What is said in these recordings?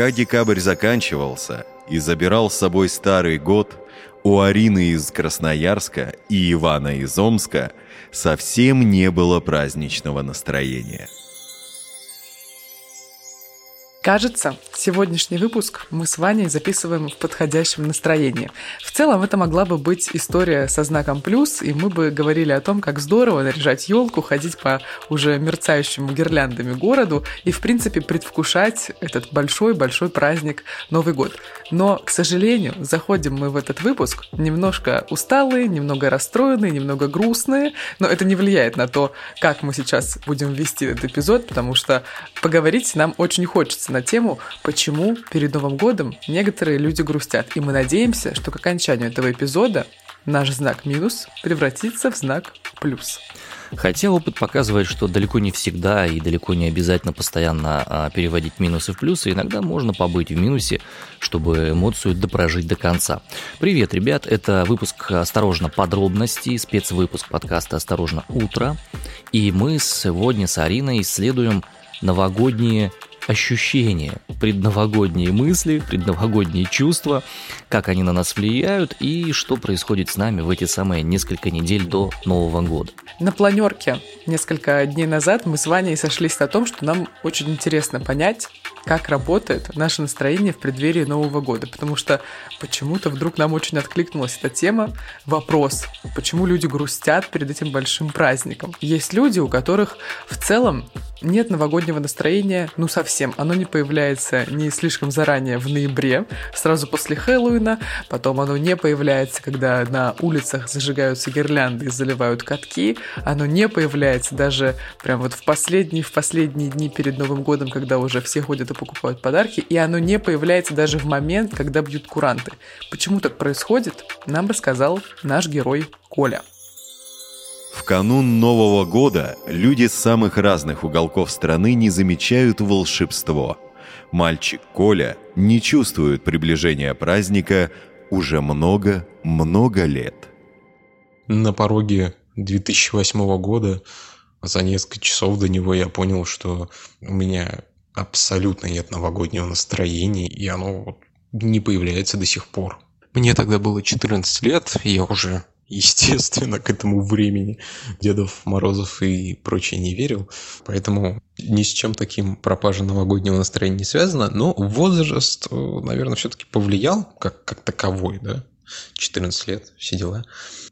Пока декабрь заканчивался и забирал с собой старый год, у Арины из Красноярска и Ивана из Омска совсем не было праздничного настроения – Кажется, сегодняшний выпуск мы с Ваней записываем в подходящем настроении. В целом это могла бы быть история со знаком плюс, и мы бы говорили о том, как здорово наряжать елку, ходить по уже мерцающему гирляндами городу и, в принципе, предвкушать этот большой-большой праздник Новый год. Но, к сожалению, заходим мы в этот выпуск немножко усталые, немного расстроенные, немного грустные, но это не влияет на то, как мы сейчас будем вести этот эпизод, потому что поговорить нам очень хочется на тему, почему перед Новым годом некоторые люди грустят. И мы надеемся, что к окончанию этого эпизода наш знак минус превратится в знак плюс. Хотя опыт показывает, что далеко не всегда и далеко не обязательно постоянно а, переводить минусы в плюсы. Иногда можно побыть в минусе, чтобы эмоцию допрожить до конца. Привет, ребят, это выпуск «Осторожно, подробности», спецвыпуск подкаста «Осторожно, утро». И мы сегодня с Ариной исследуем новогодние ощущения, предновогодние мысли, предновогодние чувства, как они на нас влияют и что происходит с нами в эти самые несколько недель до Нового года. На планерке несколько дней назад мы с Ваней сошлись на том, что нам очень интересно понять, как работает наше настроение в преддверии Нового года, потому что почему-то вдруг нам очень откликнулась эта тема, вопрос, почему люди грустят перед этим большим праздником. Есть люди, у которых в целом нет новогоднего настроения, ну совсем. Оно не появляется не слишком заранее в ноябре, сразу после Хэллоуина, потом оно не появляется, когда на улицах зажигаются гирлянды и заливают катки, оно не появляется даже прям вот в последние, в последние дни перед Новым годом, когда уже все ходят и покупают подарки, и оно не появляется даже в момент, когда бьют куранты. Почему так происходит, нам рассказал наш герой Коля. В канун Нового года люди с самых разных уголков страны не замечают волшебство. Мальчик Коля не чувствует приближения праздника уже много-много лет. На пороге 2008 года за несколько часов до него я понял, что у меня абсолютно нет новогоднего настроения, и оно не появляется до сих пор. Мне тогда было 14 лет, я уже естественно, к этому времени Дедов Морозов и прочее не верил. Поэтому ни с чем таким пропажа новогоднего настроения не связано. Но возраст, э, наверное, все-таки повлиял как, как таковой, да. 14 лет, все дела.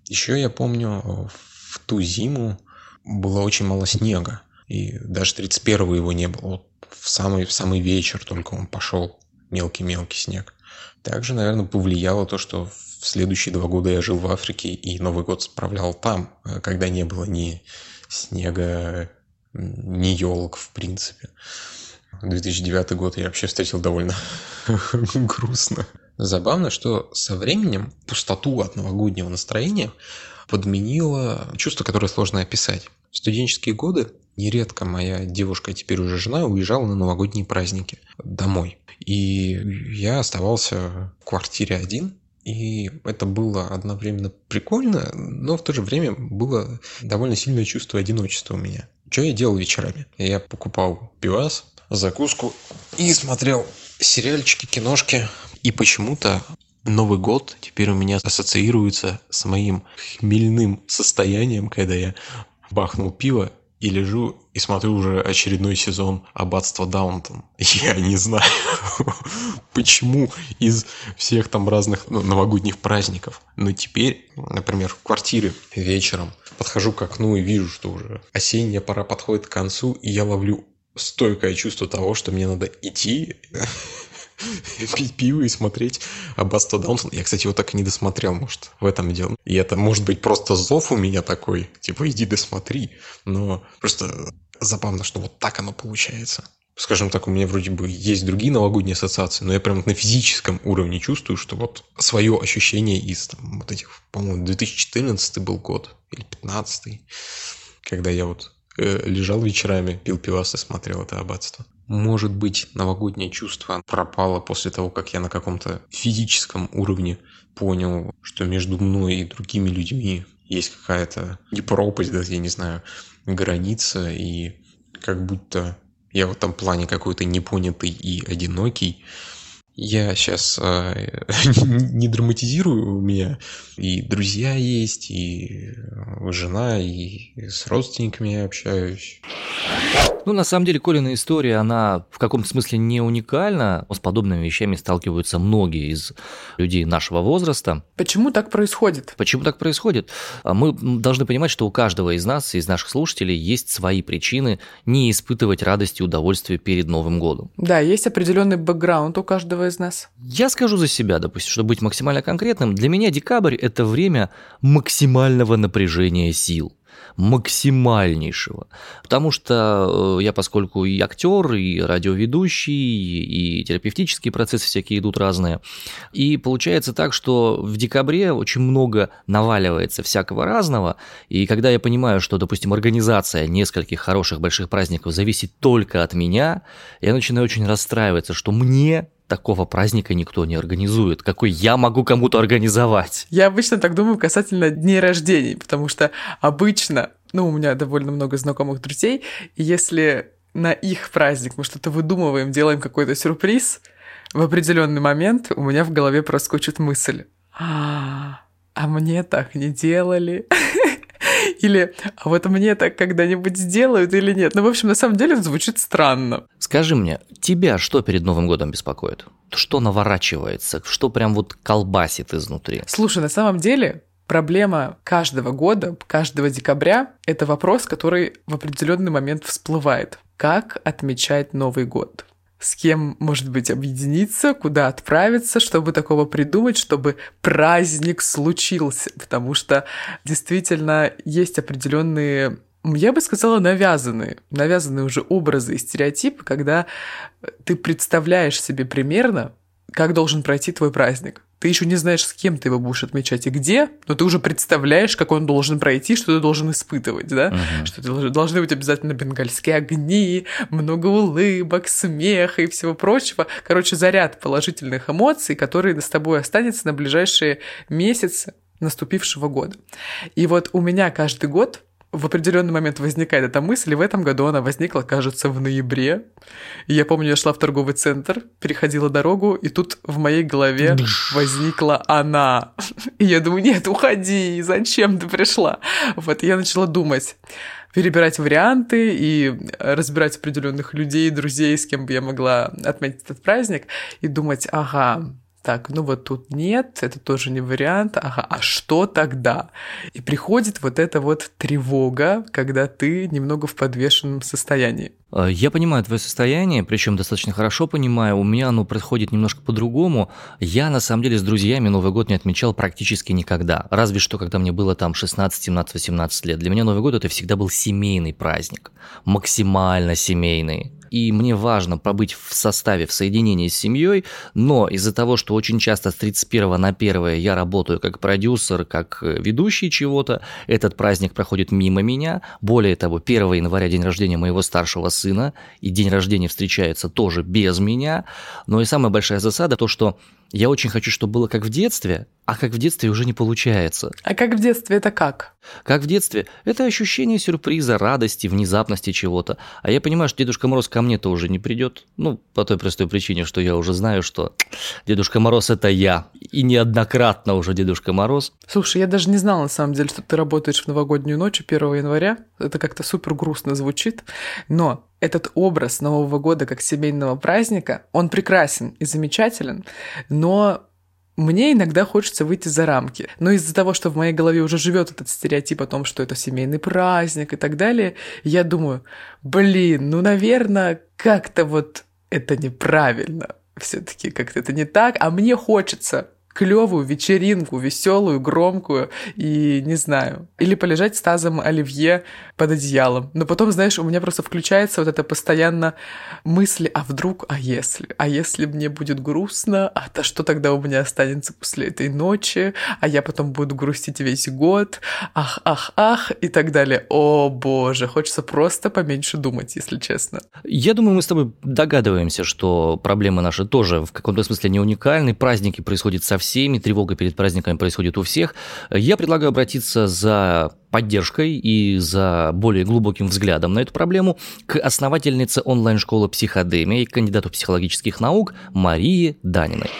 Еще я помню, в ту зиму было очень мало снега. И даже 31-го его не было. Вот в самый, в самый вечер только он пошел мелкий-мелкий снег. Также, наверное, повлияло то, что в следующие два года я жил в Африке и Новый год справлял там, э, когда не было ни снега, ни елок в принципе. 2009 год я вообще встретил довольно грустно. Забавно, что со временем пустоту от новогоднего настроения подменило чувство, которое сложно описать. В студенческие годы нередко моя девушка, теперь уже жена, уезжала на новогодние праздники домой. И я оставался в квартире один, и это было одновременно прикольно, но в то же время было довольно сильное чувство одиночества у меня. Что я делал вечерами? Я покупал пивас, закуску и смотрел сериальчики, киношки. И почему-то Новый год теперь у меня ассоциируется с моим хмельным состоянием, когда я бахнул пиво и лежу и смотрю уже очередной сезон Аббатства Даунтон. Я не знаю, почему из всех там разных ну, новогодних праздников. Но теперь, например, в квартире вечером подхожу к окну и вижу, что уже осенняя пора подходит к концу, и я ловлю стойкое чувство того, что мне надо идти пить пиво и смотреть Аббатство Даунтон. Я, кстати, его так и не досмотрел, может, в этом дело. И это, может быть, просто зов у меня такой, типа, иди досмотри. Но просто забавно, что вот так оно получается. Скажем так, у меня вроде бы есть другие новогодние ассоциации, но я прям на физическом уровне чувствую, что вот свое ощущение из там, вот этих, по-моему, 2014 был год или 15 когда я вот э, лежал вечерами, пил пивас и смотрел это аббатство. Может быть, новогоднее чувство пропало после того, как я на каком-то физическом уровне понял, что между мной и другими людьми есть какая-то не да, я не знаю, граница, и как будто Я в этом плане какой-то непонятый и одинокий. Я сейчас э, не драматизирую, у меня и друзья есть, и жена, и с родственниками я общаюсь. Ну, на самом деле, Колина история, она в каком-то смысле не уникальна. С подобными вещами сталкиваются многие из людей нашего возраста. Почему так происходит? Почему так происходит? А мы должны понимать, что у каждого из нас, из наших слушателей, есть свои причины не испытывать радости и удовольствия перед Новым годом. Да, есть определенный бэкграунд у каждого из нас. Я скажу за себя, допустим, чтобы быть максимально конкретным. Для меня декабрь – это время максимального напряжения сил максимальнейшего. Потому что э, я, поскольку и актер, и радиоведущий, и терапевтические процессы всякие идут разные. И получается так, что в декабре очень много наваливается всякого разного. И когда я понимаю, что, допустим, организация нескольких хороших больших праздников зависит только от меня, я начинаю очень расстраиваться, что мне такого праздника никто не организует. Какой я могу кому-то организовать? Я обычно так думаю касательно дней рождений, потому что обычно, ну, у меня довольно много знакомых друзей, и если на их праздник мы что-то выдумываем, делаем какой-то сюрприз, в определенный момент у меня в голове проскочит мысль. А, а мне так не делали. Или а вот мне так когда-нибудь сделают или нет. Ну, в общем, на самом деле звучит странно. Скажи мне, тебя что перед Новым годом беспокоит? Что наворачивается? Что прям вот колбасит изнутри? Слушай, на самом деле проблема каждого года, каждого декабря – это вопрос, который в определенный момент всплывает. Как отмечать Новый год? С кем, может быть, объединиться, куда отправиться, чтобы такого придумать, чтобы праздник случился. Потому что действительно есть определенные я бы сказала, навязанные, навязанные уже образы и стереотипы, когда ты представляешь себе примерно, как должен пройти твой праздник. Ты еще не знаешь, с кем ты его будешь отмечать и где, но ты уже представляешь, как он должен пройти, что ты должен испытывать, да? Uh-huh. Что ты должны быть обязательно бенгальские огни, много улыбок, смеха и всего прочего. Короче, заряд положительных эмоций, который с тобой останется на ближайшие месяцы наступившего года. И вот у меня каждый год в определенный момент возникает эта мысль, и в этом году она возникла, кажется, в ноябре. И я помню, я шла в торговый центр, переходила дорогу, и тут в моей голове возникла она. И я думаю, нет, уходи, зачем ты пришла? Вот, и я начала думать перебирать варианты и разбирать определенных людей, друзей, с кем бы я могла отметить этот праздник, и думать, ага, так, ну вот тут нет, это тоже не вариант, ага, а что тогда? И приходит вот эта вот тревога, когда ты немного в подвешенном состоянии. Э, я понимаю твое состояние, причем достаточно хорошо понимаю. У меня оно происходит немножко по-другому. Я, на самом деле, с друзьями Новый год не отмечал практически никогда. Разве что, когда мне было там 16, 17, 18 лет. Для меня Новый год это всегда был семейный праздник. Максимально семейный и мне важно побыть в составе, в соединении с семьей, но из-за того, что очень часто с 31 на 1 я работаю как продюсер, как э, ведущий чего-то, этот праздник проходит мимо меня. Более того, 1 января день рождения моего старшего сына, и день рождения встречается тоже без меня. Но и самая большая засада то, что я очень хочу, чтобы было как в детстве, а как в детстве уже не получается. А как в детстве это как? Как в детстве? Это ощущение сюрприза, радости, внезапности чего-то. А я понимаю, что Дедушка Мороз ко мне-то уже не придет. Ну, по той простой причине, что я уже знаю, что Дедушка Мороз это я. И неоднократно уже Дедушка Мороз. Слушай, я даже не знала на самом деле, что ты работаешь в новогоднюю ночь 1 января. Это как-то супер грустно звучит. Но этот образ Нового года как семейного праздника, он прекрасен и замечателен, но мне иногда хочется выйти за рамки. Но из-за того, что в моей голове уже живет этот стереотип о том, что это семейный праздник и так далее, я думаю, блин, ну, наверное, как-то вот это неправильно. Все-таки как-то это не так, а мне хочется клевую вечеринку, веселую, громкую и не знаю. Или полежать с тазом оливье под одеялом. Но потом, знаешь, у меня просто включается вот это постоянно мысли, а вдруг, а если? А если мне будет грустно? А то что тогда у меня останется после этой ночи? А я потом буду грустить весь год? Ах, ах, ах, и так далее. О, боже, хочется просто поменьше думать, если честно. Я думаю, мы с тобой догадываемся, что проблемы наши тоже в каком-то смысле не уникальны. Праздники происходят со со всеми, тревога перед праздниками происходит у всех. Я предлагаю обратиться за поддержкой и за более глубоким взглядом на эту проблему к основательнице онлайн-школы «Психодемия» и кандидату психологических наук Марии Даниной.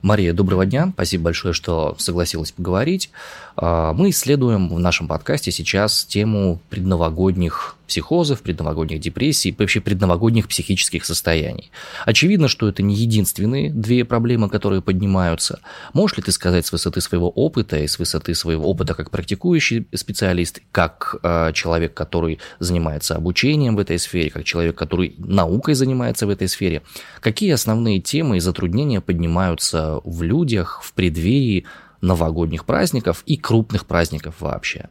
Мария, доброго дня. Спасибо большое, что согласилась поговорить. А, мы исследуем в нашем подкасте сейчас тему предновогодних психозов, предновогодних депрессий, вообще предновогодних психических состояний. Очевидно, что это не единственные две проблемы, которые поднимаются. Можешь ли ты сказать с высоты своего опыта и с высоты своего опыта как практикующий специалист, как э, человек, который занимается обучением в этой сфере, как человек, который наукой занимается в этой сфере, какие основные темы и затруднения поднимаются в людях в преддверии новогодних праздников и крупных праздников вообще?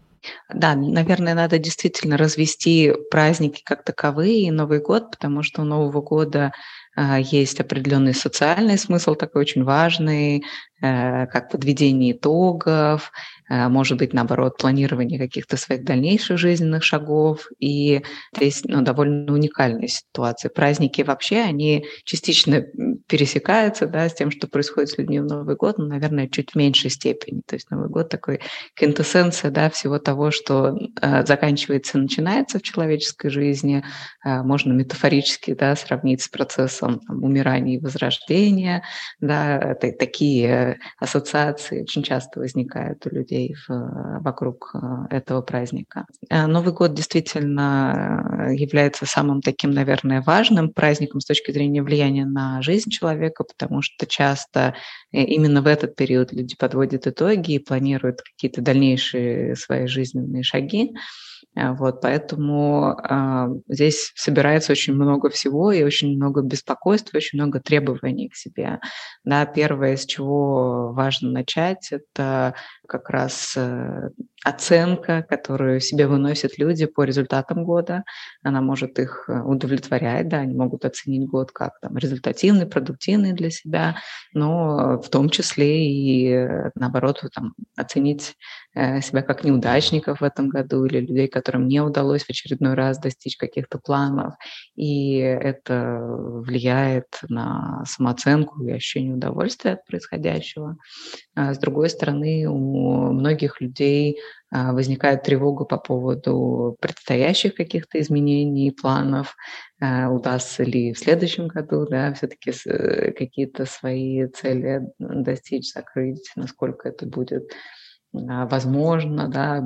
Да, наверное, надо действительно развести праздники как таковые и Новый год, потому что у Нового года а, есть определенный социальный смысл, такой очень важный, Э, как подведение итогов, может быть, наоборот, планирование каких-то своих дальнейших жизненных шагов. И здесь ну, довольно уникальная ситуация. Праздники вообще, они частично пересекаются да, с тем, что происходит с людьми в Новый год, но, наверное, чуть в меньшей степени. То есть Новый год такой квинтэссенция да, всего того, что э, заканчивается и начинается в человеческой жизни. Э, можно метафорически да, сравнить с процессом там, умирания и возрождения. Да, такие ассоциации очень часто возникают у людей в, вокруг э, этого праздника. Э, Новый год действительно э, является самым таким, наверное, важным праздником с точки зрения влияния на жизнь человека, потому что часто именно в этот период люди подводят итоги и планируют какие-то дальнейшие свои жизненные шаги. А, вот, поэтому э, здесь собирается очень много всего и очень много беспокойства, очень много требований к себе. Да, первое, с чего важно начать, это как раз э, оценка, которую себе выносят люди по результатам года. Она может их э, удовлетворять, да, они могут оценить год как там результативный, продуктивный для себя, но в том числе и э, наоборот там, оценить себя как неудачников в этом году или людей, которым не удалось в очередной раз достичь каких-то планов. И это влияет на самооценку и ощущение удовольствия от происходящего. А с другой стороны, у многих людей а, возникает тревога по поводу предстоящих каких-то изменений, планов, а, удастся ли в следующем году да, все-таки э, какие-то свои цели достичь, закрыть, насколько это будет возможно, да,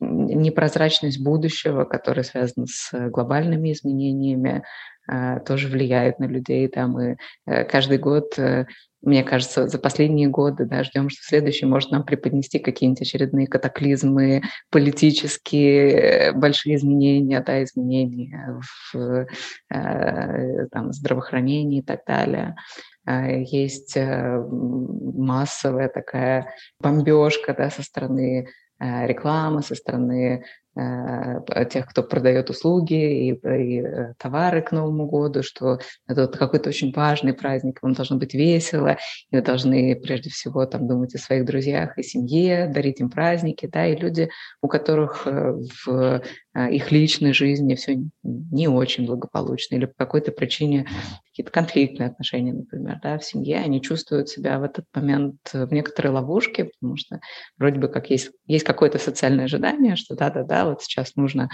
непрозрачность будущего, которая связана с глобальными изменениями, тоже влияет на людей. Да, мы э, каждый год э, мне кажется, за последние годы да, ждем, что следующий может нам преподнести какие-нибудь очередные катаклизмы, политические большие изменения, да, изменения в э, там, здравоохранении и так далее. Э, есть э, массовая такая бомбежка да, со стороны э, рекламы, со стороны тех, кто продает услуги и, и товары к Новому году, что это какой-то очень важный праздник, вам должно быть весело, и вы должны прежде всего там думать о своих друзьях и семье, дарить им праздники, да, и люди, у которых в их личной жизни все не очень благополучно или по какой-то причине какие-то конфликтные отношения, например, да, в семье, они чувствуют себя в этот момент в некоторой ловушке, потому что вроде бы как есть, есть какое-то социальное ожидание, что да-да-да, вот сейчас нужно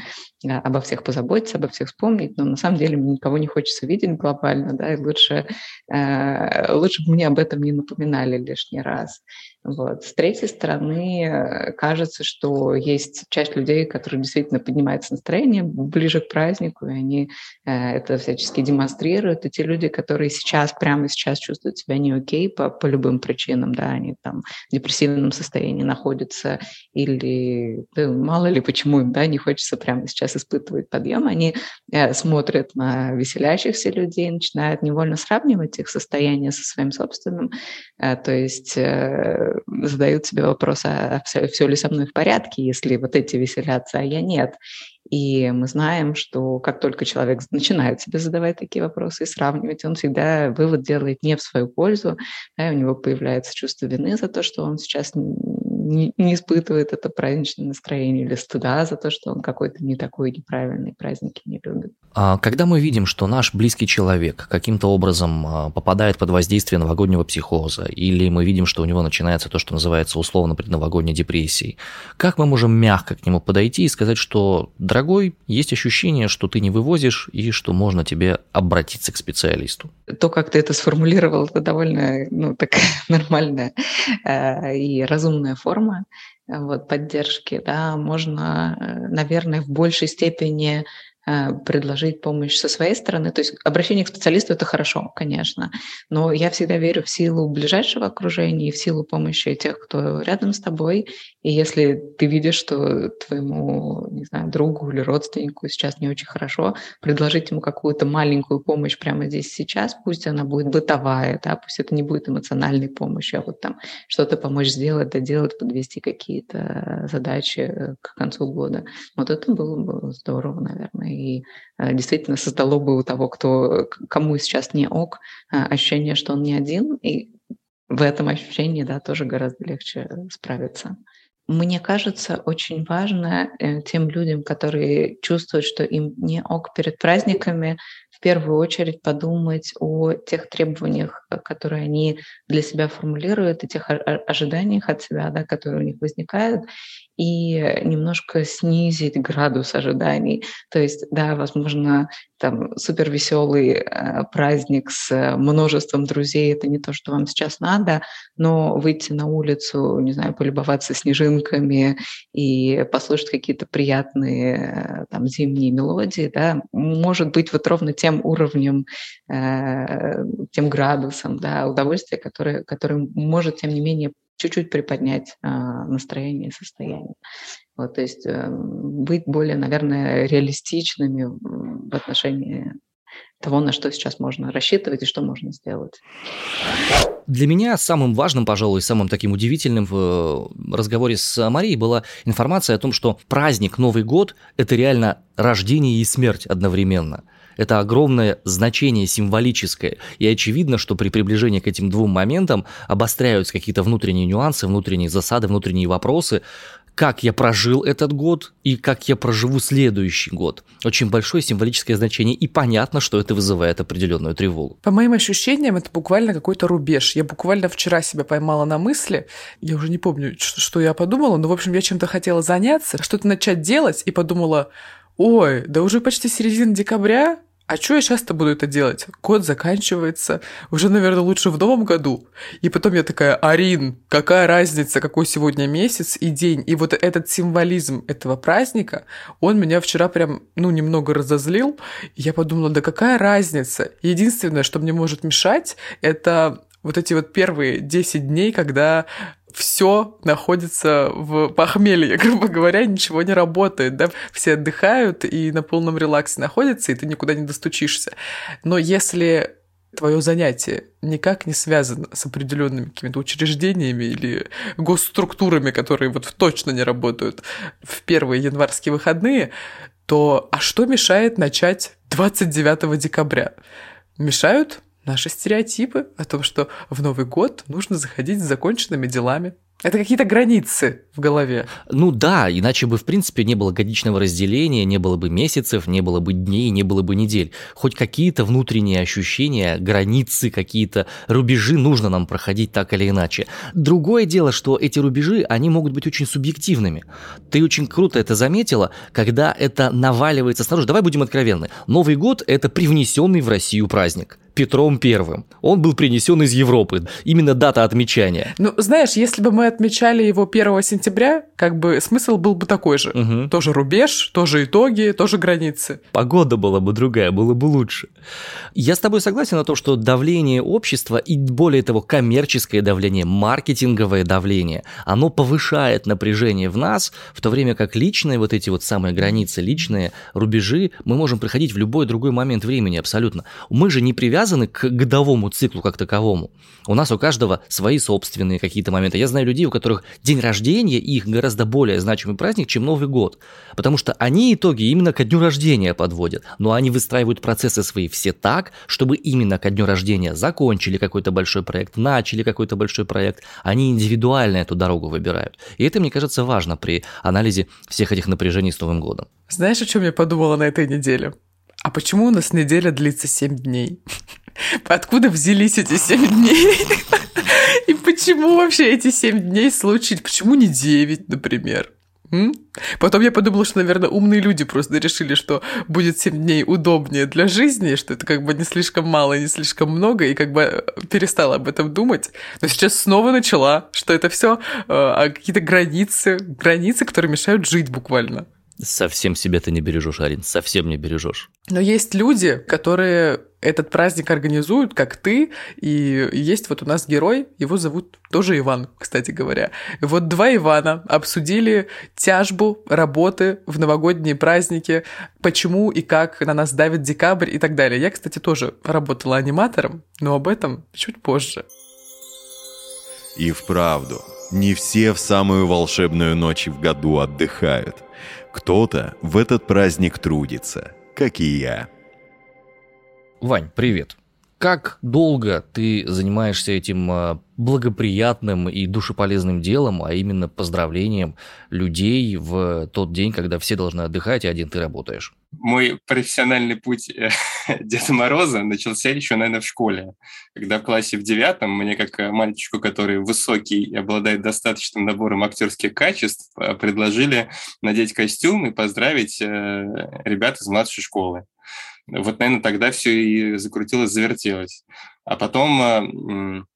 э, обо всех позаботиться, обо всех вспомнить, но на самом деле никого не хочется видеть глобально, да, и лучше, э, лучше бы мне об этом не напоминали лишний раз. Вот. С третьей стороны, э, кажется, что есть часть людей, которые действительно поднимается настроение ближе к празднику, и они это всячески демонстрируют. И те люди, которые сейчас, прямо сейчас чувствуют себя не окей по, по любым причинам, да, они там в депрессивном состоянии находятся, или да, мало ли почему им да, не хочется прямо сейчас испытывать подъем, они э, смотрят на веселящихся людей, начинают невольно сравнивать их состояние со своим собственным, э, то есть э, задают себе вопрос, а все, все ли со мной в порядке, если вот эти веселятся, а я нет. И мы знаем, что как только человек начинает себе задавать такие вопросы и сравнивать, он всегда вывод делает не в свою пользу, да, у него появляется чувство вины за то, что он сейчас не, не испытывает это праздничное настроение или стыда за то, что он какой-то не такой неправильный, праздники не любит. А когда мы видим, что наш близкий человек каким-то образом а, попадает под воздействие новогоднего психоза, или мы видим, что у него начинается то, что называется условно предновогодней депрессией, как мы можем мягко к нему подойти и сказать, что, дорогой, есть ощущение, что ты не вывозишь и что можно тебе обратиться к специалисту? То, как ты это сформулировал, это довольно ну, такая нормальная э, и разумная форма вот, поддержки. Да, можно, э, наверное, в большей степени Э, предложить помощь со своей стороны. То есть обращение к специалисту – это хорошо, конечно, но я всегда верю в силу ближайшего окружения и в силу помощи тех, кто рядом с тобой. И если ты видишь, что твоему, не знаю, другу или родственнику сейчас не очень хорошо, предложить ему какую-то маленькую помощь прямо здесь сейчас, пусть она будет бытовая, да, пусть это не будет эмоциональной помощью, а вот там что-то помочь сделать, доделать, подвести какие-то задачи к концу года. Вот это было бы здорово, наверное и э, действительно создало бы у того, кто, кому сейчас не ок, э, ощущение, что он не один, и в этом ощущении, да, тоже гораздо легче справиться. Мне кажется, очень важно э, тем людям, которые чувствуют, что им не ок перед праздниками, в первую очередь подумать о тех требованиях, которые они для себя формулируют, и тех ожиданиях от себя, да, которые у них возникают, и немножко снизить градус ожиданий. То есть, да, возможно, там супер веселый э, праздник с множеством друзей это не то, что вам сейчас надо, но выйти на улицу, не знаю, полюбоваться снежинками и послушать какие-то приятные э, там зимние мелодии, да, может быть вот ровно тем уровнем, э, тем градусом, да, удовольствия, которое, которое может тем не менее чуть-чуть приподнять а, настроение и состояние. Вот, то есть э, быть более, наверное, реалистичными в отношении того, на что сейчас можно рассчитывать и что можно сделать. Для меня самым важным, пожалуй, самым таким удивительным в э, разговоре с Марией была информация о том, что праздник Новый год – это реально рождение и смерть одновременно – это огромное значение символическое. И очевидно, что при приближении к этим двум моментам обостряются какие-то внутренние нюансы, внутренние засады, внутренние вопросы, как я прожил этот год и как я проживу следующий год. Очень большое символическое значение, и понятно, что это вызывает определенную тревогу. По моим ощущениям, это буквально какой-то рубеж. Я буквально вчера себя поймала на мысли, я уже не помню, что я подумала, но, в общем, я чем-то хотела заняться, что-то начать делать, и подумала, ой, да уже почти середина декабря, а что я часто буду это делать? Год заканчивается, уже, наверное, лучше в новом году. И потом я такая, Арин, какая разница, какой сегодня месяц и день? И вот этот символизм этого праздника, он меня вчера прям, ну, немного разозлил. Я подумала, да какая разница? Единственное, что мне может мешать, это вот эти вот первые 10 дней, когда все находится в похмелье, грубо говоря, ничего не работает, да, все отдыхают и на полном релаксе находятся, и ты никуда не достучишься. Но если твое занятие никак не связано с определенными какими-то учреждениями или госструктурами, которые вот точно не работают в первые январские выходные, то а что мешает начать 29 декабря? Мешают наши стереотипы о том, что в Новый год нужно заходить с законченными делами. Это какие-то границы в голове. Ну да, иначе бы, в принципе, не было годичного разделения, не было бы месяцев, не было бы дней, не было бы недель. Хоть какие-то внутренние ощущения, границы, какие-то рубежи нужно нам проходить так или иначе. Другое дело, что эти рубежи, они могут быть очень субъективными. Ты очень круто это заметила, когда это наваливается снаружи. Давай будем откровенны. Новый год – это привнесенный в Россию праздник. Петром Первым. Он был принесен из Европы. Именно дата отмечания. Ну, знаешь, если бы мы отмечали его 1 сентября, как бы смысл был бы такой же. Угу. Тоже рубеж, тоже итоги, тоже границы. Погода была бы другая, было бы лучше. Я с тобой согласен на то, что давление общества и более того коммерческое давление, маркетинговое давление, оно повышает напряжение в нас, в то время как личные вот эти вот самые границы, личные рубежи мы можем проходить в любой другой момент времени абсолютно. Мы же не привязаны привязаны к годовому циклу как таковому. У нас у каждого свои собственные какие-то моменты. Я знаю людей, у которых день рождения их гораздо более значимый праздник, чем Новый год. Потому что они итоги именно ко дню рождения подводят. Но они выстраивают процессы свои все так, чтобы именно ко дню рождения закончили какой-то большой проект, начали какой-то большой проект. Они индивидуально эту дорогу выбирают. И это, мне кажется, важно при анализе всех этих напряжений с Новым годом. Знаешь, о чем я подумала на этой неделе? А почему у нас неделя длится 7 дней? Откуда взялись эти 7 дней? И почему вообще эти 7 дней случились? Почему не 9, например? М? Потом я подумала, что, наверное, умные люди просто решили, что будет 7 дней удобнее для жизни, что это как бы не слишком мало, не слишком много, и как бы э, перестала об этом думать. Но сейчас снова начала, что это все э, а какие-то границы, границы, которые мешают жить буквально. Совсем себя ты не бережешь, Арин, совсем не бережешь. Но есть люди, которые этот праздник организуют, как ты, и есть вот у нас герой, его зовут тоже Иван, кстати говоря. И вот два Ивана обсудили тяжбу работы в новогодние праздники, почему и как на нас давит декабрь и так далее. Я, кстати, тоже работала аниматором, но об этом чуть позже. И вправду, не все в самую волшебную ночь в году отдыхают. Кто-то в этот праздник трудится, как и я. Вань, привет. Как долго ты занимаешься этим а, благоприятным и душеполезным делом, а именно поздравлением людей в тот день, когда все должны отдыхать, и один ты работаешь? Мой профессиональный путь э, Деда Мороза начался еще, наверное, в школе. Когда в классе в девятом мне, как мальчику, который высокий и обладает достаточным набором актерских качеств, э, предложили надеть костюм и поздравить э, ребят из младшей школы. Вот, наверное, тогда все и закрутилось, завертелось. А потом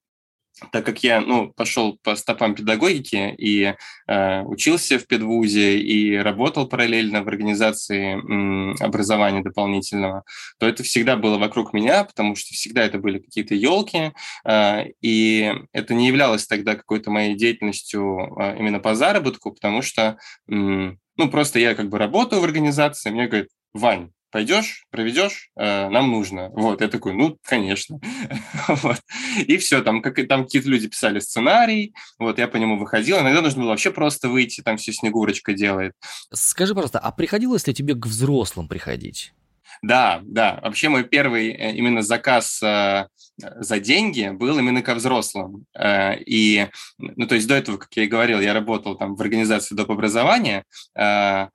так как я ну, пошел по стопам педагогики и э, учился в педвузе и работал параллельно в организации м, образования дополнительного, то это всегда было вокруг меня, потому что всегда это были какие-то елки, э, и это не являлось тогда какой-то моей деятельностью э, именно по заработку, потому что м, ну, просто я как бы работаю в организации, мне говорят, Вань, пойдешь, проведешь, э, нам нужно. Вот, я такой, ну, конечно. вот. И все, там, как, там какие-то люди писали сценарий, вот, я по нему выходил. Иногда нужно было вообще просто выйти, там все Снегурочка делает. Скажи, пожалуйста, а приходилось ли тебе к взрослым приходить? Да, да. Вообще мой первый э, именно заказ э, за деньги был именно ко взрослым. Э, и, ну, то есть до этого, как я и говорил, я работал там в организации доп. образования, э,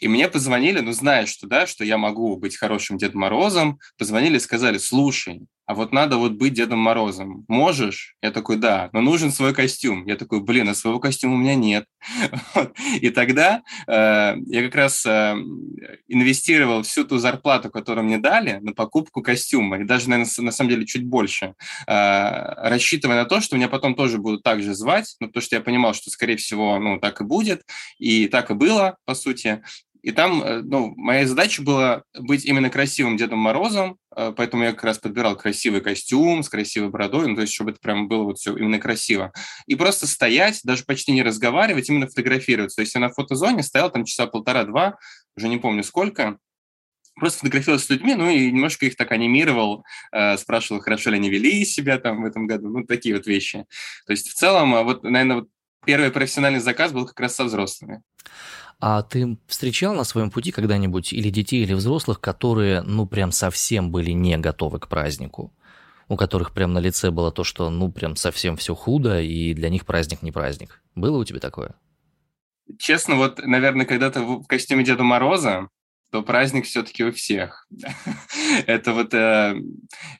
и мне позвонили, ну, зная, что, да, что я могу быть хорошим Дедом Морозом, позвонили и сказали, слушай, а вот надо вот быть Дедом Морозом. Можешь? Я такой, да, но нужен свой костюм. Я такой, блин, а своего костюма у меня нет. И тогда э, я как раз э, инвестировал всю ту зарплату, которую мне дали, на покупку костюма. И даже, наверное, на самом деле чуть больше. Э, рассчитывая на то, что меня потом тоже будут так же звать, ну, потому что я понимал, что, скорее всего, ну, так и будет. И так и было, по сути. И там, э, ну, моя задача была быть именно красивым Дедом Морозом, э, поэтому я как раз подбирал красивый костюм с красивой бородой, ну, то есть, чтобы это прям было вот все именно красиво. И просто стоять, даже почти не разговаривать, именно фотографироваться. То есть я на фотозоне стоял там часа полтора-два, уже не помню сколько, просто фотографировался с людьми, ну и немножко их так анимировал, э, спрашивал, хорошо ли они вели себя там в этом году, ну, такие вот вещи. То есть в целом, вот, наверное, вот первый профессиональный заказ был как раз со взрослыми. А ты встречал на своем пути когда-нибудь или детей, или взрослых, которые, ну, прям совсем были не готовы к празднику? У которых прям на лице было то, что, ну, прям совсем все худо, и для них праздник не праздник. Было у тебя такое? Честно, вот, наверное, когда-то в костюме Деда Мороза, то праздник все-таки у всех. Это вот э,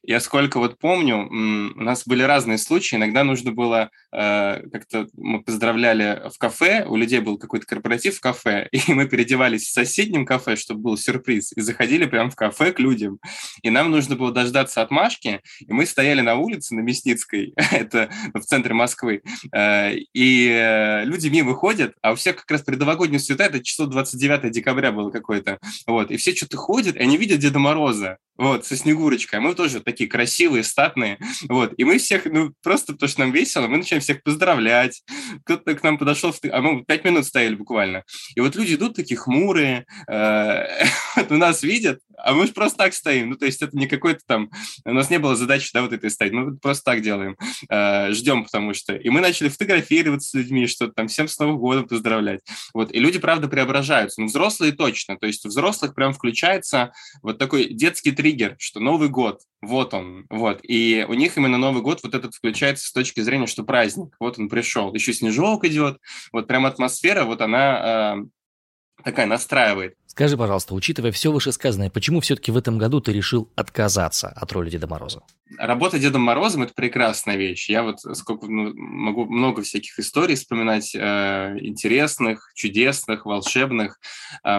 я сколько вот помню, у нас были разные случаи. Иногда нужно было э, как-то мы поздравляли в кафе, у людей был какой-то корпоратив в кафе, и мы переодевались в соседнем кафе, чтобы был сюрприз, и заходили прямо в кафе к людям. И нам нужно было дождаться отмашки, и мы стояли на улице на Мясницкой, это в центре Москвы, э, и люди мимо выходят, а у всех как раз предновогодние цвета, это число 29 декабря было какое-то. Вот, и все что-то ходят, и они видят Деда Мороза. вот, со Снегурочкой. А мы тоже такие красивые, статные, вот. И мы всех, ну, просто потому что нам весело, мы начинаем всех поздравлять. Кто-то к нам подошел, а мы пять минут стояли буквально. И вот люди идут такие хмурые, э, у нас видят, а мы же просто так стоим. Ну, то есть это не какой-то там... У нас не было задачи, да, вот этой стоять. Мы просто так делаем. Э, ждем, потому что... И мы начали фотографироваться с людьми, что-то там всем с Новым годом поздравлять. Вот. И люди, правда, преображаются. Ну, взрослые точно. То есть у взрослых прям включается вот такой детский триггер, что Новый год, вот он, вот. И у них именно Новый год вот этот включается с точки зрения, что праздник. Вот он пришел. Еще снежок идет. Вот прям атмосфера, вот она э, такая настраивает. Скажи, пожалуйста, учитывая все вышесказанное, почему все-таки в этом году ты решил отказаться от роли Деда Мороза? Работа Дедом Морозом – это прекрасная вещь. Я вот сколько ну, могу много всяких историй вспоминать, э, интересных, чудесных, волшебных. Э,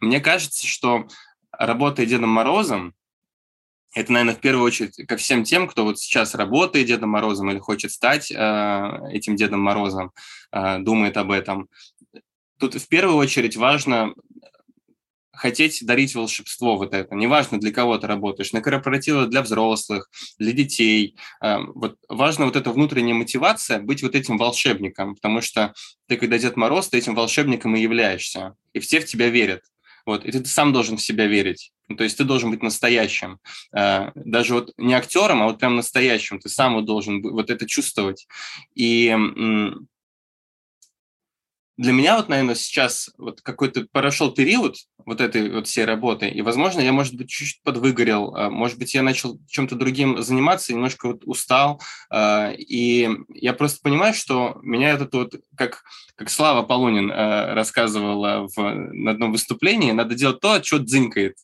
мне кажется, что работая Дедом Морозом, это, наверное, в первую очередь ко всем тем, кто вот сейчас работает Дедом Морозом или хочет стать э, этим Дедом Морозом, э, думает об этом. Тут в первую очередь важно хотеть дарить волшебство вот это. Неважно, для кого ты работаешь, на корпоративы для взрослых, для детей. Эм, вот важно вот эта внутренняя мотивация быть вот этим волшебником, потому что ты, когда Дед Мороз, ты этим волшебником и являешься, и все в тебя верят. Вот, и ты сам должен в себя верить. Ну, то есть ты должен быть настоящим. Э, даже вот не актером, а вот прям настоящим. Ты сам вот должен вот это чувствовать. И для меня вот, наверное, сейчас вот какой-то прошел период вот этой вот всей работы, и, возможно, я, может быть, чуть-чуть подвыгорел, а, может быть, я начал чем-то другим заниматься, немножко вот устал, а, и я просто понимаю, что меня этот вот, как, как Слава Полунин а, рассказывала в, на одном выступлении, надо делать то, что дзынькает.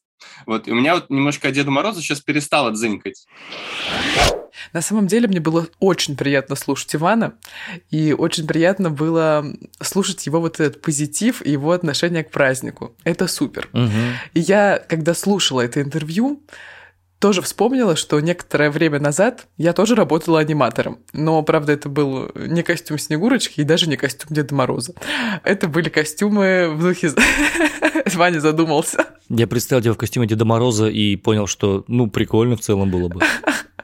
Вот, и у меня вот немножко Деда Мороза сейчас перестало дзынькать. На самом деле мне было очень приятно слушать Ивана, и очень приятно было слушать его вот этот позитив и его отношение к празднику. Это супер. Угу. И я, когда слушала это интервью, тоже вспомнила, что некоторое время назад я тоже работала аниматором. Но, правда, это был не костюм Снегурочки и даже не костюм Деда Мороза. Это были костюмы в духе... Ваня задумался. Я представил тебя в костюме Деда Мороза и понял, что, ну, прикольно в целом было бы.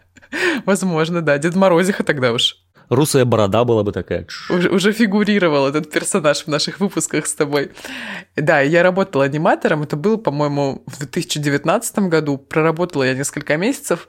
Возможно, да. Дед Морозиха тогда уж. Русая борода была бы такая. Уже, уже фигурировал этот персонаж в наших выпусках с тобой. Да, я работала аниматором. Это было, по-моему, в 2019 году. Проработала я несколько месяцев.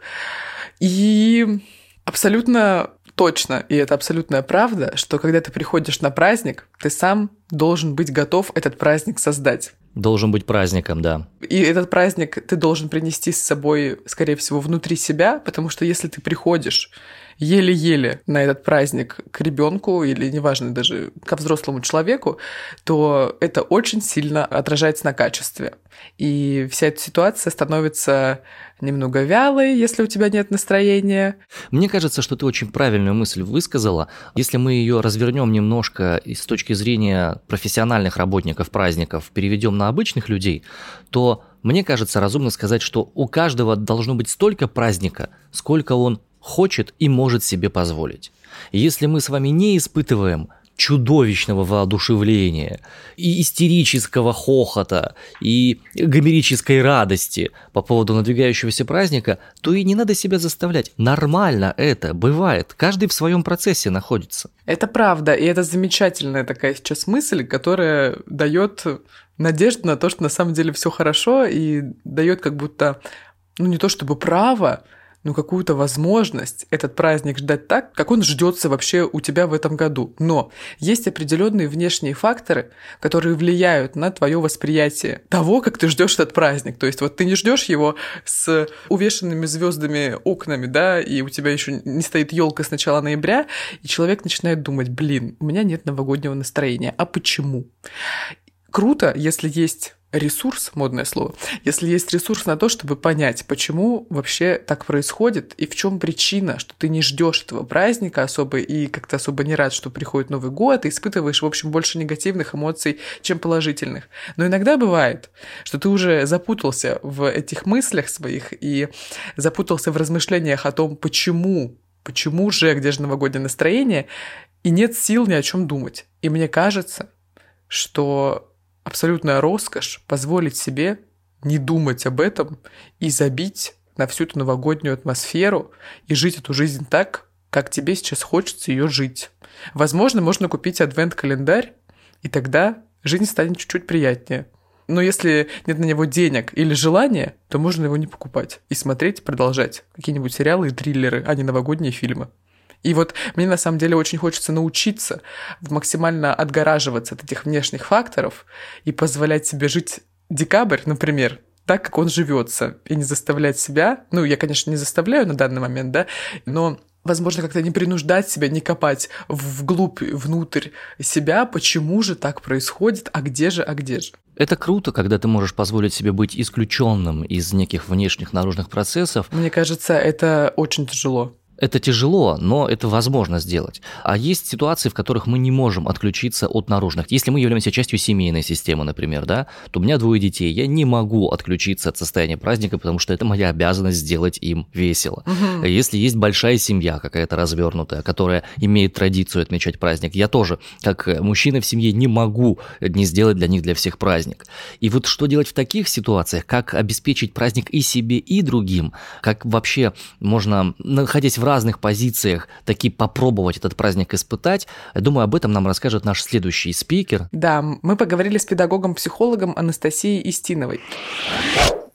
И абсолютно точно, и это абсолютная правда, что когда ты приходишь на праздник, ты сам должен быть готов этот праздник создать. Должен быть праздником, да. И этот праздник ты должен принести с собой, скорее всего, внутри себя, потому что если ты приходишь еле-еле на этот праздник к ребенку или, неважно, даже ко взрослому человеку, то это очень сильно отражается на качестве. И вся эта ситуация становится немного вялой, если у тебя нет настроения. Мне кажется, что ты очень правильную мысль высказала. Если мы ее развернем немножко с точки зрения профессиональных работников праздников, переведем на обычных людей, то мне кажется разумно сказать, что у каждого должно быть столько праздника, сколько он хочет и может себе позволить. если мы с вами не испытываем чудовищного воодушевления, и истерического хохота, и гомерической радости по поводу надвигающегося праздника, то и не надо себя заставлять. Нормально это, бывает. Каждый в своем процессе находится. Это правда, и это замечательная такая сейчас мысль, которая дает надежду на то, что на самом деле все хорошо, и дает как будто, ну не то чтобы право, ну, какую-то возможность этот праздник ждать так, как он ждется вообще у тебя в этом году. Но есть определенные внешние факторы, которые влияют на твое восприятие того, как ты ждешь этот праздник. То есть вот ты не ждешь его с увешанными звездами окнами, да, и у тебя еще не стоит елка с начала ноября, и человек начинает думать, блин, у меня нет новогоднего настроения. А почему? Круто, если есть ресурс, модное слово, если есть ресурс на то, чтобы понять, почему вообще так происходит и в чем причина, что ты не ждешь этого праздника особо и как-то особо не рад, что приходит Новый год, и испытываешь, в общем, больше негативных эмоций, чем положительных. Но иногда бывает, что ты уже запутался в этих мыслях своих и запутался в размышлениях о том, почему, почему же, где же новогоднее настроение, и нет сил ни о чем думать. И мне кажется, что абсолютная роскошь позволить себе не думать об этом и забить на всю эту новогоднюю атмосферу и жить эту жизнь так, как тебе сейчас хочется ее жить. Возможно, можно купить адвент-календарь, и тогда жизнь станет чуть-чуть приятнее. Но если нет на него денег или желания, то можно его не покупать и смотреть, продолжать какие-нибудь сериалы и триллеры, а не новогодние фильмы. И вот мне на самом деле очень хочется научиться максимально отгораживаться от этих внешних факторов и позволять себе жить декабрь, например, так, как он живется, и не заставлять себя, ну, я, конечно, не заставляю на данный момент, да, но возможно, как-то не принуждать себя, не копать вглубь, внутрь себя, почему же так происходит, а где же, а где же. Это круто, когда ты можешь позволить себе быть исключенным из неких внешних наружных процессов. Мне кажется, это очень тяжело. Это тяжело, но это возможно сделать. А есть ситуации, в которых мы не можем отключиться от наружных. Если мы являемся частью семейной системы, например, да, то у меня двое детей, я не могу отключиться от состояния праздника, потому что это моя обязанность сделать им весело. Угу. Если есть большая семья какая-то развернутая, которая имеет традицию отмечать праздник, я тоже, как мужчина в семье, не могу не сделать для них, для всех праздник. И вот что делать в таких ситуациях, как обеспечить праздник и себе, и другим, как вообще можно, находясь в разных позициях таки попробовать этот праздник испытать. Я думаю, об этом нам расскажет наш следующий спикер. Да, мы поговорили с педагогом-психологом Анастасией Истиновой.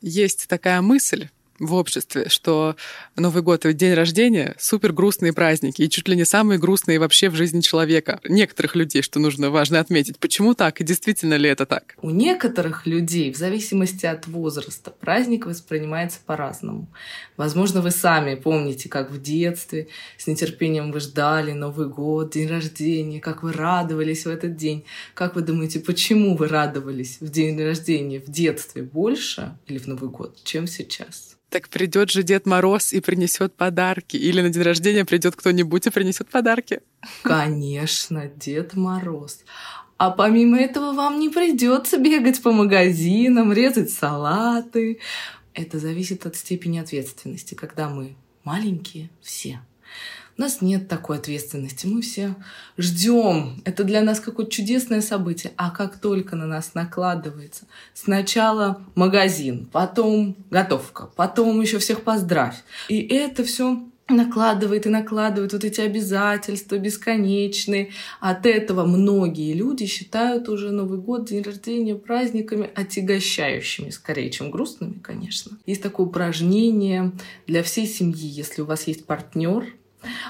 Есть такая мысль, в обществе, что Новый год и день рождения — супер грустные праздники, и чуть ли не самые грустные вообще в жизни человека. Некоторых людей, что нужно важно отметить. Почему так, и действительно ли это так? У некоторых людей, в зависимости от возраста, праздник воспринимается по-разному. Возможно, вы сами помните, как в детстве с нетерпением вы ждали Новый год, день рождения, как вы радовались в этот день. Как вы думаете, почему вы радовались в день рождения в детстве больше или в Новый год, чем сейчас? Так придет же Дед Мороз и принесет подарки. Или на день рождения придет кто-нибудь и принесет подарки. Конечно, Дед Мороз. А помимо этого вам не придется бегать по магазинам, резать салаты. Это зависит от степени ответственности, когда мы маленькие все у нас нет такой ответственности. Мы все ждем. Это для нас какое-то чудесное событие. А как только на нас накладывается сначала магазин, потом готовка, потом еще всех поздравь. И это все накладывает и накладывает вот эти обязательства бесконечные. От этого многие люди считают уже Новый год, день рождения праздниками отягощающими, скорее, чем грустными, конечно. Есть такое упражнение для всей семьи. Если у вас есть партнер,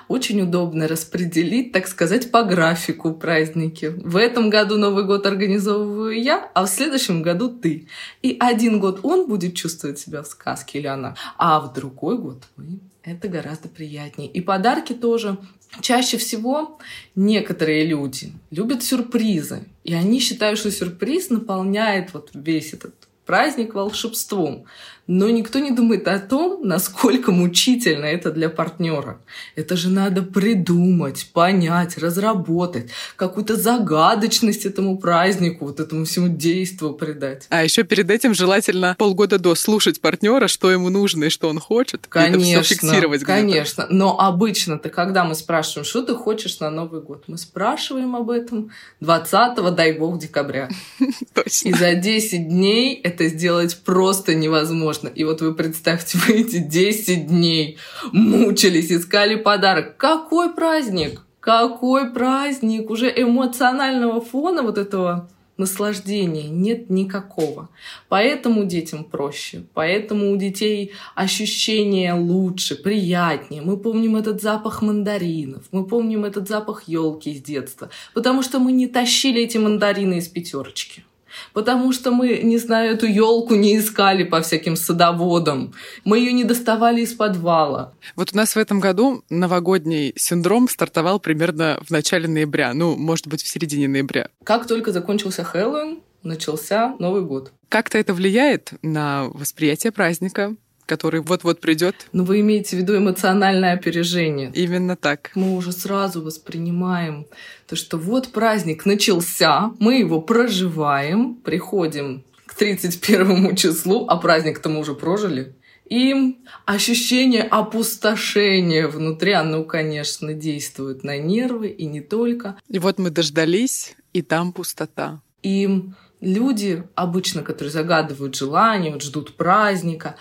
очень удобно распределить, так сказать, по графику праздники. В этом году Новый год организовываю я, а в следующем году ты. И один год он будет чувствовать себя в сказке или она, а в другой год вы. Это гораздо приятнее. И подарки тоже. Чаще всего некоторые люди любят сюрпризы. И они считают, что сюрприз наполняет вот весь этот праздник волшебством. Но никто не думает о том, насколько мучительно это для партнера. Это же надо придумать, понять, разработать, какую-то загадочность этому празднику, вот этому всему действу придать. А еще перед этим желательно полгода до слушать партнера, что ему нужно и что он хочет. Конечно, это все фиксировать конечно. Но обычно-то, когда мы спрашиваем, что ты хочешь на Новый год, мы спрашиваем об этом 20-го, дай бог, декабря. Точно. И за 10 дней это сделать просто невозможно невозможно. И вот вы представьте, вы эти 10 дней мучились, искали подарок. Какой праздник? Какой праздник? Уже эмоционального фона вот этого наслаждения нет никакого. Поэтому детям проще, поэтому у детей ощущение лучше, приятнее. Мы помним этот запах мандаринов, мы помним этот запах елки из детства, потому что мы не тащили эти мандарины из пятерочки потому что мы, не знаю, эту елку не искали по всяким садоводам, мы ее не доставали из подвала. Вот у нас в этом году новогодний синдром стартовал примерно в начале ноября, ну, может быть, в середине ноября. Как только закончился Хэллоуин, начался Новый год. Как-то это влияет на восприятие праздника? Который вот-вот придет. Но вы имеете в виду эмоциональное опережение. Именно так. Мы уже сразу воспринимаем то, что вот праздник начался, мы его проживаем, приходим к 31 числу, а праздник-то мы уже прожили. И ощущение опустошения внутри, оно, конечно, действует на нервы и не только. И вот мы дождались, и там пустота. И люди обычно, которые загадывают желания, вот ждут праздника,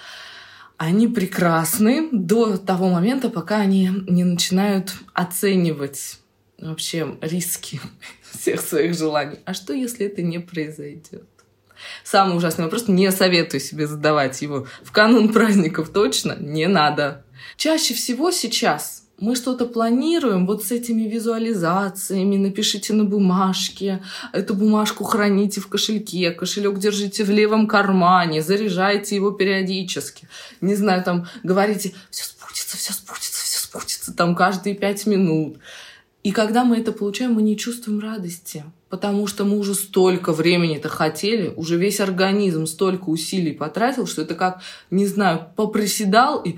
они прекрасны до того момента, пока они не начинают оценивать вообще риски всех своих желаний. А что, если это не произойдет? Самый ужасный вопрос. Не советую себе задавать его в канун праздников точно не надо. Чаще всего сейчас мы что-то планируем вот с этими визуализациями, напишите на бумажке, эту бумажку храните в кошельке, кошелек держите в левом кармане, заряжайте его периодически. Не знаю, там говорите, все спутится, все спутится, все спутится, там каждые пять минут. И когда мы это получаем, мы не чувствуем радости, потому что мы уже столько времени это хотели, уже весь организм столько усилий потратил, что это как, не знаю, попроседал и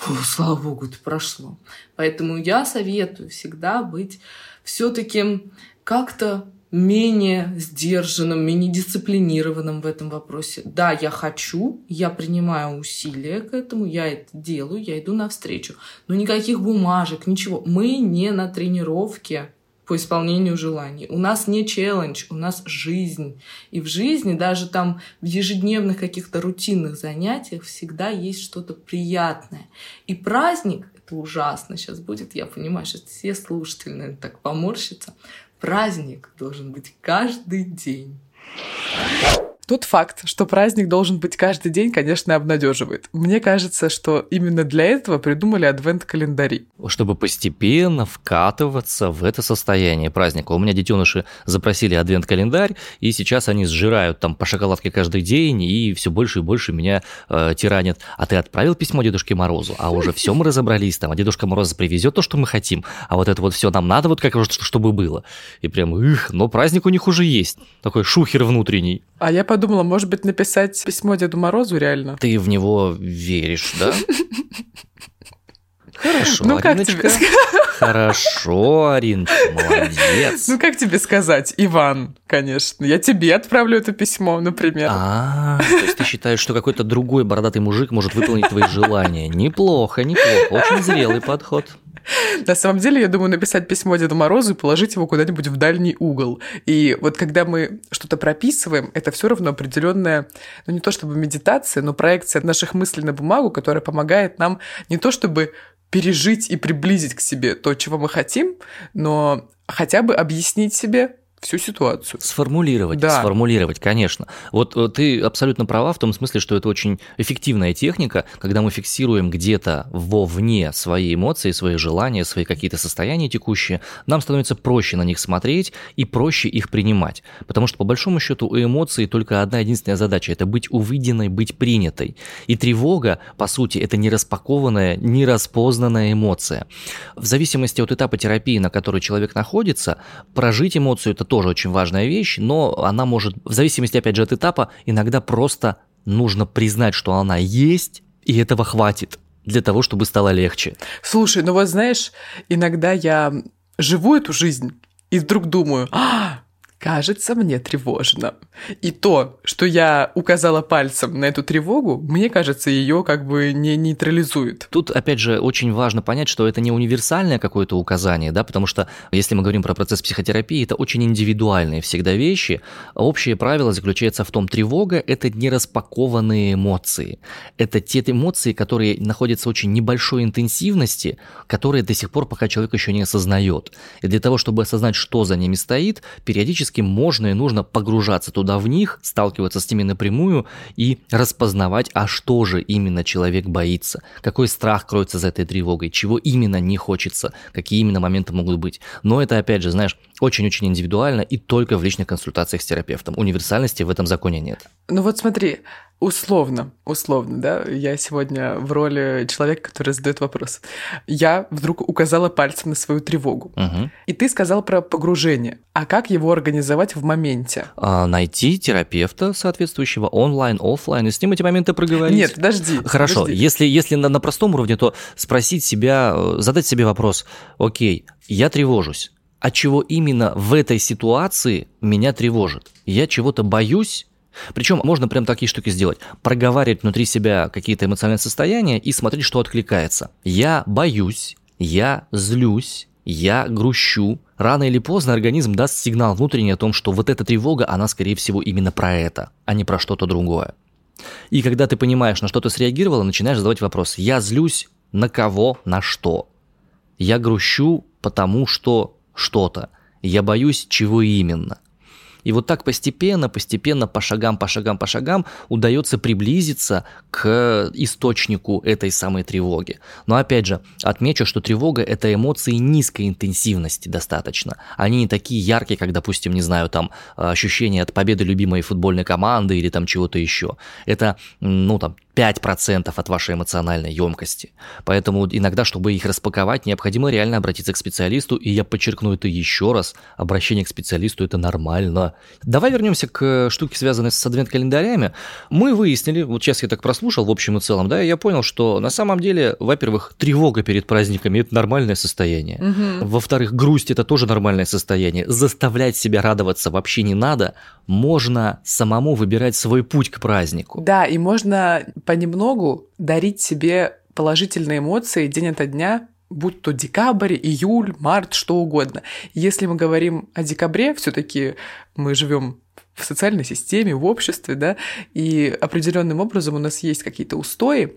Фу, слава богу, это прошло. Поэтому я советую всегда быть все-таки как-то менее сдержанным, менее дисциплинированным в этом вопросе. Да, я хочу, я принимаю усилия к этому, я это делаю, я иду навстречу. Но никаких бумажек, ничего. Мы не на тренировке по исполнению желаний. У нас не челлендж, у нас жизнь. И в жизни, даже там в ежедневных каких-то рутинных занятиях всегда есть что-то приятное. И праздник, это ужасно сейчас будет, я понимаю, что все слушатели, наверное, так поморщатся. Праздник должен быть каждый день. Тот факт, что праздник должен быть каждый день, конечно, обнадеживает. Мне кажется, что именно для этого придумали адвент-календари. Чтобы постепенно вкатываться в это состояние праздника. У меня детеныши запросили адвент-календарь, и сейчас они сжирают там по шоколадке каждый день, и все больше и больше меня э, тиранят. А ты отправил письмо Дедушке Морозу, а уже все мы разобрались там, а Дедушка Мороз привезет то, что мы хотим, а вот это вот все нам надо вот как чтобы было. И прям, их, но праздник у них уже есть. Такой шухер внутренний. А я подумала, может быть, написать письмо Деду Морозу реально? Ты в него веришь, да? Хорошо, ну, как тебе? Хорошо, Ариночка, молодец. Ну, как тебе сказать? Иван, конечно. Я тебе отправлю это письмо, например. А, то есть ты считаешь, что какой-то другой бородатый мужик может выполнить твои желания? Неплохо, неплохо. Очень зрелый подход. На самом деле, я думаю, написать письмо Деду Морозу и положить его куда-нибудь в дальний угол. И вот когда мы что-то прописываем, это все равно определенная, ну не то чтобы медитация, но проекция наших мыслей на бумагу, которая помогает нам не то чтобы пережить и приблизить к себе то, чего мы хотим, но хотя бы объяснить себе, всю ситуацию. Сформулировать, да. сформулировать, конечно. Вот э, ты абсолютно права в том смысле, что это очень эффективная техника, когда мы фиксируем где-то вовне свои эмоции, свои желания, свои какие-то состояния текущие, нам становится проще на них смотреть и проще их принимать. Потому что, по большому счету, у эмоций только одна единственная задача – это быть увиденной, быть принятой. И тревога, по сути, это не распакованная, не распознанная эмоция. В зависимости от этапа терапии, на который человек находится, прожить эмоцию – это тоже очень важная вещь, но она может, в зависимости, опять же, от этапа, иногда просто нужно признать, что она есть, и этого хватит для того, чтобы стало легче. Слушай, ну вот знаешь, иногда я живу эту жизнь и вдруг думаю, а, кажется, мне тревожно. И то, что я указала пальцем на эту тревогу, мне кажется, ее как бы не нейтрализует. Тут, опять же, очень важно понять, что это не универсальное какое-то указание, да, потому что если мы говорим про процесс психотерапии, это очень индивидуальные всегда вещи. Общее правило заключается в том, тревога – это не распакованные эмоции. Это те эмоции, которые находятся очень небольшой интенсивности, которые до сих пор пока человек еще не осознает. И для того, чтобы осознать, что за ними стоит, периодически периодически можно и нужно погружаться туда в них, сталкиваться с ними напрямую и распознавать, а что же именно человек боится, какой страх кроется за этой тревогой, чего именно не хочется, какие именно моменты могут быть. Но это, опять же, знаешь, очень-очень индивидуально и только в личных консультациях с терапевтом. Универсальности в этом законе нет. Ну вот смотри, Условно, условно, да. Я сегодня в роли человека, который задает вопрос. Я вдруг указала пальцем на свою тревогу. Угу. И ты сказал про погружение. А как его организовать в моменте? А, найти терапевта соответствующего онлайн, офлайн, и с ним эти моменты проговорить. Нет, подожди. Хорошо, подожди. если, если на, на простом уровне, то спросить себя, э, задать себе вопрос, окей, я тревожусь. А чего именно в этой ситуации меня тревожит? Я чего-то боюсь причем можно прям такие штуки сделать. Проговаривать внутри себя какие-то эмоциональные состояния и смотреть, что откликается. Я боюсь, я злюсь, я грущу, рано или поздно организм даст сигнал внутренний о том, что вот эта тревога, она, скорее всего, именно про это, а не про что-то другое. И когда ты понимаешь, на что ты среагировала, начинаешь задавать вопрос. Я злюсь на кого, на что? Я грущу потому что что-то. Я боюсь чего именно. И вот так постепенно, постепенно, по шагам, по шагам, по шагам удается приблизиться к источнику этой самой тревоги. Но опять же, отмечу, что тревога – это эмоции низкой интенсивности достаточно. Они не такие яркие, как, допустим, не знаю, там, ощущение от победы любимой футбольной команды или там чего-то еще. Это, ну, там, 5% от вашей эмоциональной емкости. Поэтому иногда, чтобы их распаковать, необходимо реально обратиться к специалисту, и я подчеркну это еще раз, обращение к специалисту это нормально. Давай вернемся к штуке, связанной с адвент-календарями. Мы выяснили, вот сейчас я так прослушал в общем и целом, да, и я понял, что на самом деле, во-первых, тревога перед праздниками – это нормальное состояние. Угу. Во-вторых, грусть – это тоже нормальное состояние. Заставлять себя радоваться вообще не надо. Можно самому выбирать свой путь к празднику. Да, и можно понемногу дарить себе положительные эмоции день ото дня, будь то декабрь, июль, март, что угодно. Если мы говорим о декабре, все-таки мы живем в социальной системе, в обществе, да, и определенным образом у нас есть какие-то устои.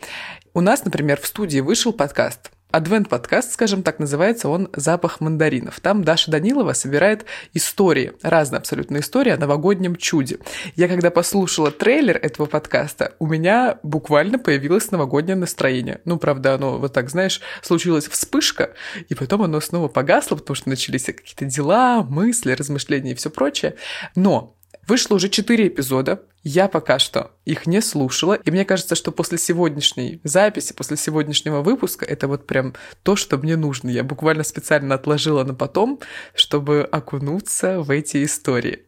У нас, например, в студии вышел подкаст Адвент-подкаст, скажем так, называется он «Запах мандаринов». Там Даша Данилова собирает истории, разные абсолютно истории о новогоднем чуде. Я когда послушала трейлер этого подкаста, у меня буквально появилось новогоднее настроение. Ну, правда, оно вот так, знаешь, случилась вспышка, и потом оно снова погасло, потому что начались какие-то дела, мысли, размышления и все прочее. Но Вышло уже четыре эпизода. Я пока что их не слушала. И мне кажется, что после сегодняшней записи, после сегодняшнего выпуска, это вот прям то, что мне нужно. Я буквально специально отложила на потом, чтобы окунуться в эти истории.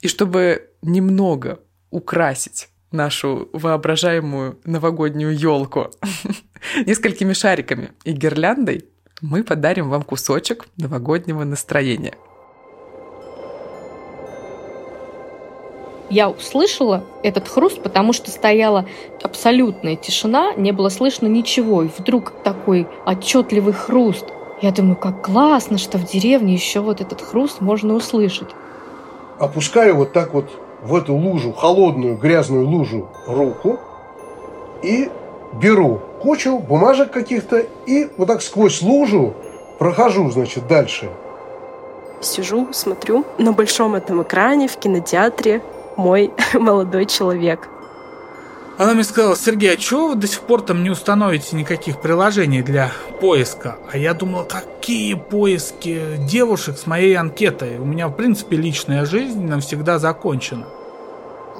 И чтобы немного украсить нашу воображаемую новогоднюю елку несколькими шариками и гирляндой, мы подарим вам кусочек новогоднего настроения. Я услышала этот хруст, потому что стояла абсолютная тишина, не было слышно ничего. И вдруг такой отчетливый хруст. Я думаю, как классно, что в деревне еще вот этот хруст можно услышать. Опускаю вот так вот в эту лужу, холодную грязную лужу руку и беру кучу бумажек каких-то и вот так сквозь лужу прохожу, значит, дальше. Сижу, смотрю на большом этом экране в кинотеатре мой молодой человек. Она мне сказала, Сергей, а чего вы до сих пор там не установите никаких приложений для поиска? А я думал, какие поиски девушек с моей анкетой? У меня, в принципе, личная жизнь навсегда закончена.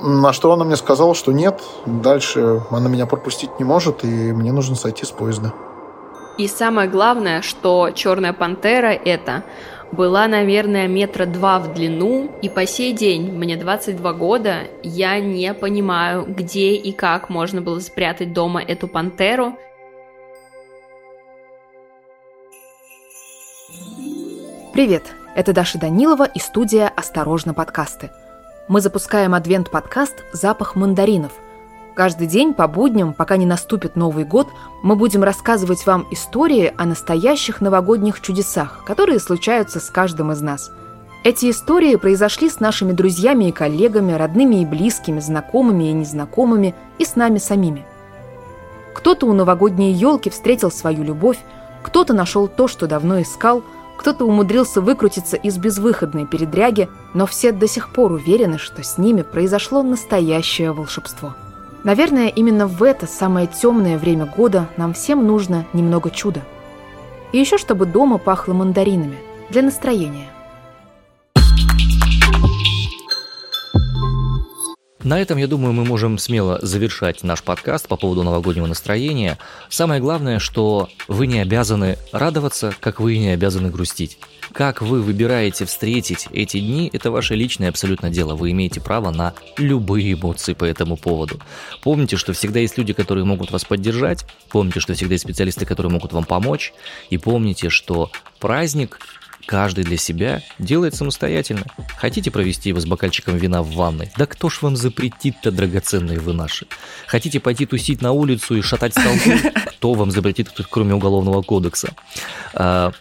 На что она мне сказала, что нет, дальше она меня пропустить не может, и мне нужно сойти с поезда. И самое главное, что «Черная пантера» — это была, наверное, метра два в длину, и по сей день, мне 22 года, я не понимаю, где и как можно было спрятать дома эту пантеру. Привет, это Даша Данилова и студия «Осторожно, подкасты». Мы запускаем адвент-подкаст «Запах мандаринов», Каждый день по будням, пока не наступит Новый год, мы будем рассказывать вам истории о настоящих новогодних чудесах, которые случаются с каждым из нас. Эти истории произошли с нашими друзьями и коллегами, родными и близкими, знакомыми и незнакомыми, и с нами самими. Кто-то у новогодней елки встретил свою любовь, кто-то нашел то, что давно искал, кто-то умудрился выкрутиться из безвыходной передряги, но все до сих пор уверены, что с ними произошло настоящее волшебство – Наверное, именно в это самое темное время года нам всем нужно немного чуда. И еще чтобы дома пахло мандаринами для настроения. На этом, я думаю, мы можем смело завершать наш подкаст по поводу новогоднего настроения. Самое главное, что вы не обязаны радоваться, как вы не обязаны грустить. Как вы выбираете встретить эти дни, это ваше личное абсолютно дело. Вы имеете право на любые эмоции по этому поводу. Помните, что всегда есть люди, которые могут вас поддержать. Помните, что всегда есть специалисты, которые могут вам помочь. И помните, что праздник каждый для себя делает самостоятельно. Хотите провести его с бокальчиком вина в ванной? Да кто ж вам запретит-то, драгоценные вы наши? Хотите пойти тусить на улицу и шатать столбы? Кто вам запретит, кроме Уголовного кодекса? А,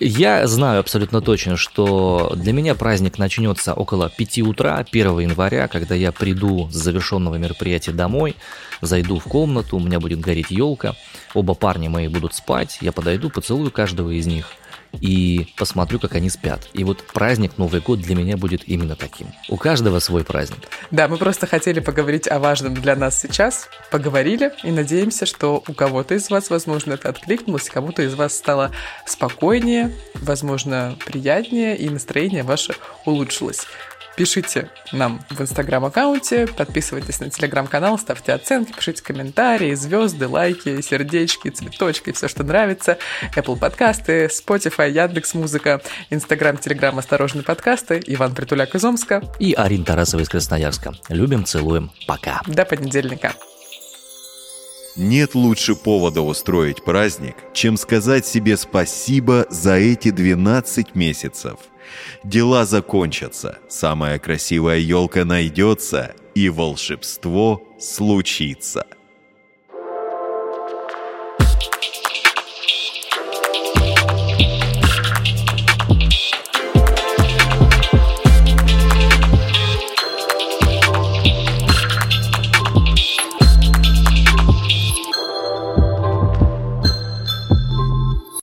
Я знаю абсолютно точно, что для меня праздник начнется около 5 утра 1 января, когда я приду с завершенного мероприятия домой, зайду в комнату, у меня будет гореть елка, оба парня мои будут спать, я подойду, поцелую каждого из них – и посмотрю, как они спят. И вот праздник Новый год для меня будет именно таким. У каждого свой праздник. Да, мы просто хотели поговорить о важном для нас сейчас. Поговорили и надеемся, что у кого-то из вас, возможно, это откликнулось, кому-то из вас стало спокойнее, возможно, приятнее, и настроение ваше улучшилось. Пишите нам в инстаграм-аккаунте, подписывайтесь на телеграм-канал, ставьте оценки, пишите комментарии, звезды, лайки, сердечки, цветочки, все, что нравится. Apple подкасты, Spotify, Яндекс Музыка, Инстаграм, Телеграм, Осторожные подкасты, Иван Притуляк из Омска. И Арин Тарасова из Красноярска. Любим, целуем. Пока. До понедельника. Нет лучше повода устроить праздник, чем сказать себе спасибо за эти 12 месяцев – Дела закончатся, самая красивая елка найдется, и волшебство случится –